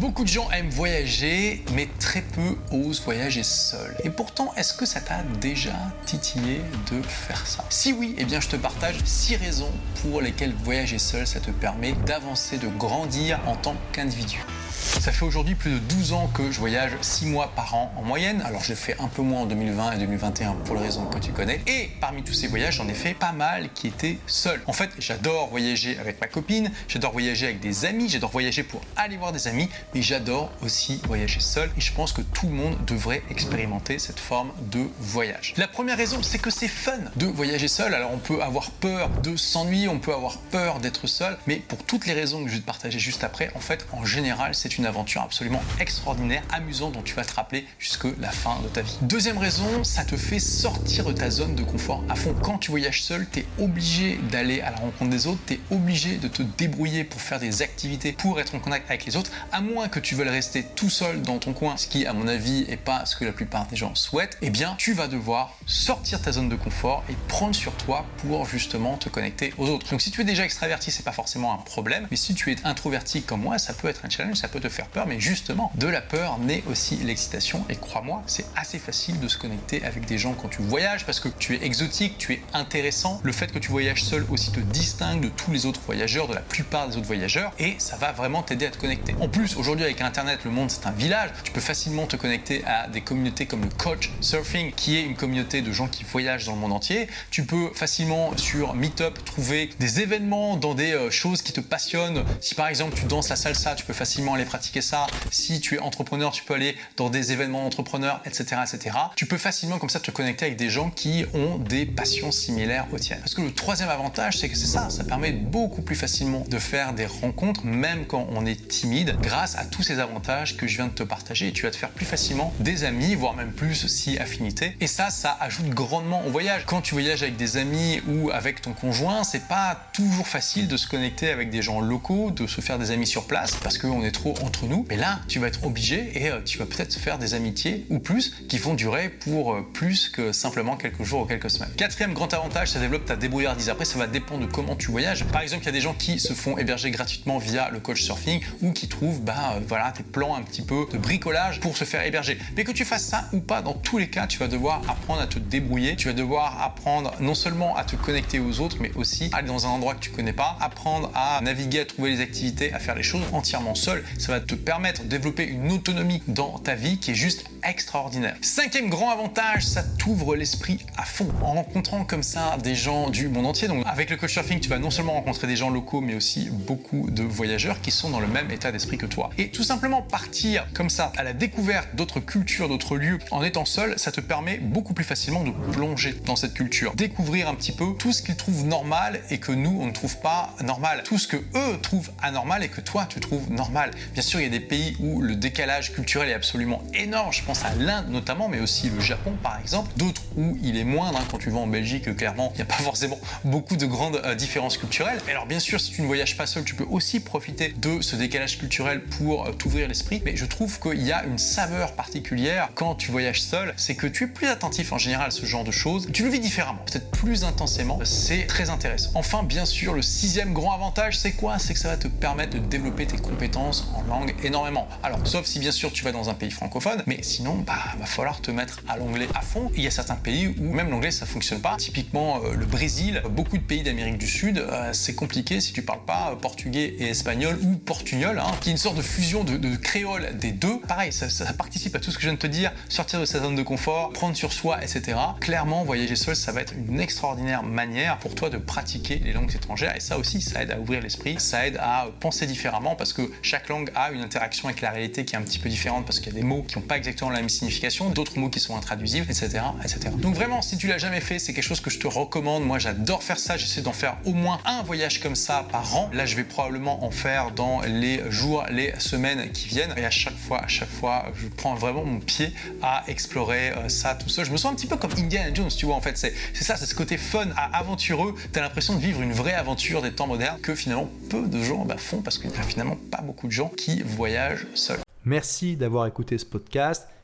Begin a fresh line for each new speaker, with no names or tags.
Beaucoup de gens aiment voyager, mais très peu osent voyager seul. Et pourtant, est-ce que ça t'a déjà titillé de faire ça? Si oui, eh bien je te partage 6 raisons pour lesquelles voyager seul, ça te permet d'avancer, de grandir en tant qu'individu. Ça fait aujourd'hui plus de 12 ans que je voyage 6 mois par an en moyenne. Alors j'ai fait un peu moins en 2020 et 2021 pour les raisons que tu connais. Et parmi tous ces voyages, j'en ai fait pas mal qui étaient seuls. En fait, j'adore voyager avec ma copine, j'adore voyager avec des amis, j'adore voyager pour aller voir des amis, mais j'adore aussi voyager seul. Et je pense que tout le monde devrait expérimenter cette forme de voyage. La première raison, c'est que c'est fun de voyager seul. Alors on peut avoir peur de s'ennuyer, on peut avoir peur d'être seul, mais pour toutes les raisons que je vais te partager juste après, en fait, en général, c'est une aventure absolument extraordinaire, amusante, dont tu vas te rappeler jusque la fin de ta vie. Deuxième raison, ça te fait sortir de ta zone de confort à fond. Quand tu voyages seul, tu es obligé d'aller à la rencontre des autres, tu es obligé de te débrouiller pour faire des activités, pour être en contact avec les autres, à moins que tu veuilles rester tout seul dans ton coin, ce qui, à mon avis, est pas ce que la plupart des gens souhaitent, eh bien, tu vas devoir sortir ta zone de confort et prendre sur toi pour justement te connecter aux autres. Donc, si tu es déjà extraverti, c'est pas forcément un problème, mais si tu es introverti comme moi, ça peut être un challenge, ça peut te faire peur, mais justement, de la peur naît aussi l'excitation. Et crois-moi, c'est assez facile de se connecter avec des gens quand tu voyages parce que tu es exotique, tu es intéressant. Le fait que tu voyages seul aussi te distingue de tous les autres voyageurs, de la plupart des autres voyageurs, et ça va vraiment t'aider à te connecter. En plus, aujourd'hui avec Internet, le monde c'est un village. Tu peux facilement te connecter à des communautés comme le Coach Surfing, qui est une communauté de gens qui voyagent dans le monde entier. Tu peux facilement sur Meetup trouver des événements dans des euh, choses qui te passionnent. Si par exemple tu danses la salsa, tu peux facilement aller pratiquer ça. Si tu es entrepreneur, tu peux aller dans des événements d'entrepreneurs, etc., etc. Tu peux facilement comme ça te connecter avec des gens qui ont des passions similaires aux tiennes. Parce que le troisième avantage, c'est que c'est ça, ça permet beaucoup plus facilement de faire des rencontres, même quand on est timide, grâce à tous ces avantages que je viens de te partager. Tu vas te faire plus facilement des amis, voire même plus si affinité. Et ça, ça ajoute grandement au voyage. Quand tu voyages avec des amis ou avec ton conjoint, c'est pas toujours facile de se connecter avec des gens locaux, de se faire des amis sur place, parce qu'on est trop entre nous. Mais là, tu vas être obligé et euh, tu vas peut-être faire des amitiés ou plus qui vont durer pour euh, plus que simplement quelques jours ou quelques semaines. Quatrième grand avantage, ça développe ta débrouillardise. Après, ça va dépendre de comment tu voyages. Par exemple, il y a des gens qui se font héberger gratuitement via le coach surfing ou qui trouvent bah, euh, voilà, des plans un petit peu de bricolage pour se faire héberger. Mais que tu fasses ça ou pas, dans tous les cas, tu vas devoir apprendre à te débrouiller. Tu vas devoir apprendre non seulement à te connecter aux autres, mais aussi à aller dans un endroit que tu connais pas, apprendre à naviguer, à trouver les activités, à faire les choses entièrement seul. Ça va te permettre de développer une autonomie dans ta vie qui est juste extraordinaire. Cinquième grand avantage, ça t'ouvre l'esprit à fond. En rencontrant comme ça des gens du monde entier, donc avec le coach surfing, tu vas non seulement rencontrer des gens locaux, mais aussi beaucoup de voyageurs qui sont dans le même état d'esprit que toi. Et tout simplement partir comme ça à la découverte d'autres cultures, d'autres lieux, en étant seul, ça te permet beaucoup plus facilement de plonger dans cette culture, découvrir un petit peu tout ce qu'ils trouvent normal et que nous, on ne trouve pas normal, tout ce que eux trouvent anormal et que toi, tu trouves normal. Bien sûr, il y a des pays où le décalage culturel est absolument énorme. À l'Inde notamment, mais aussi le Japon par exemple. D'autres où il est moindre. Hein. Quand tu vas en Belgique, clairement, il n'y a pas forcément beaucoup de grandes euh, différences culturelles. Alors bien sûr, si tu ne voyages pas seul, tu peux aussi profiter de ce décalage culturel pour euh, t'ouvrir l'esprit. Mais je trouve qu'il y a une saveur particulière quand tu voyages seul. C'est que tu es plus attentif en général à ce genre de choses. Tu le vis différemment, peut-être plus intensément. C'est très intéressant. Enfin, bien sûr, le sixième grand avantage, c'est quoi? C'est que ça va te permettre de développer tes compétences en langue énormément. Alors, sauf si bien sûr tu vas dans un pays francophone, mais sinon, bah, va falloir te mettre à l'anglais à fond. Il y a certains pays où même l'anglais ça fonctionne pas. Typiquement euh, le Brésil, beaucoup de pays d'Amérique du Sud, euh, c'est compliqué si tu parles pas euh, portugais et espagnol ou portugnol, hein, qui est une sorte de fusion de, créole des deux. Pareil, ça, ça, participe à tout ce que je viens de te dire, sortir de sa zone de confort, prendre sur soi, etc. Clairement, voyager seul, ça va être une extraordinaire manière pour toi de pratiquer les langues étrangères et ça aussi, ça aide à ouvrir l'esprit, ça aide à penser différemment parce que chaque langue a une interaction avec la réalité qui est un petit peu différente parce qu'il y a des mots qui n'ont pas exactement la même signification, d'autres mots qui sont intraduisibles, etc., etc. Donc vraiment, si tu l'as jamais fait, c'est quelque chose que je te recommande. Moi, j'adore faire ça. J'essaie d'en faire au moins un voyage comme ça par an. Là, je vais probablement en faire dans les jours, les semaines qui viennent. Et à chaque fois, à chaque fois, je prends vraiment mon pied à explorer euh, ça tout seul. Je me sens un petit peu comme Indiana Jones, tu vois. En fait, c'est ça, c'est ce côté fun, aventureux. T'as l'impression de vivre une vraie aventure des temps modernes que finalement peu de gens bah, font parce qu'il n'y a finalement pas beaucoup de gens qui voyagent seuls.
Merci d'avoir écouté ce podcast.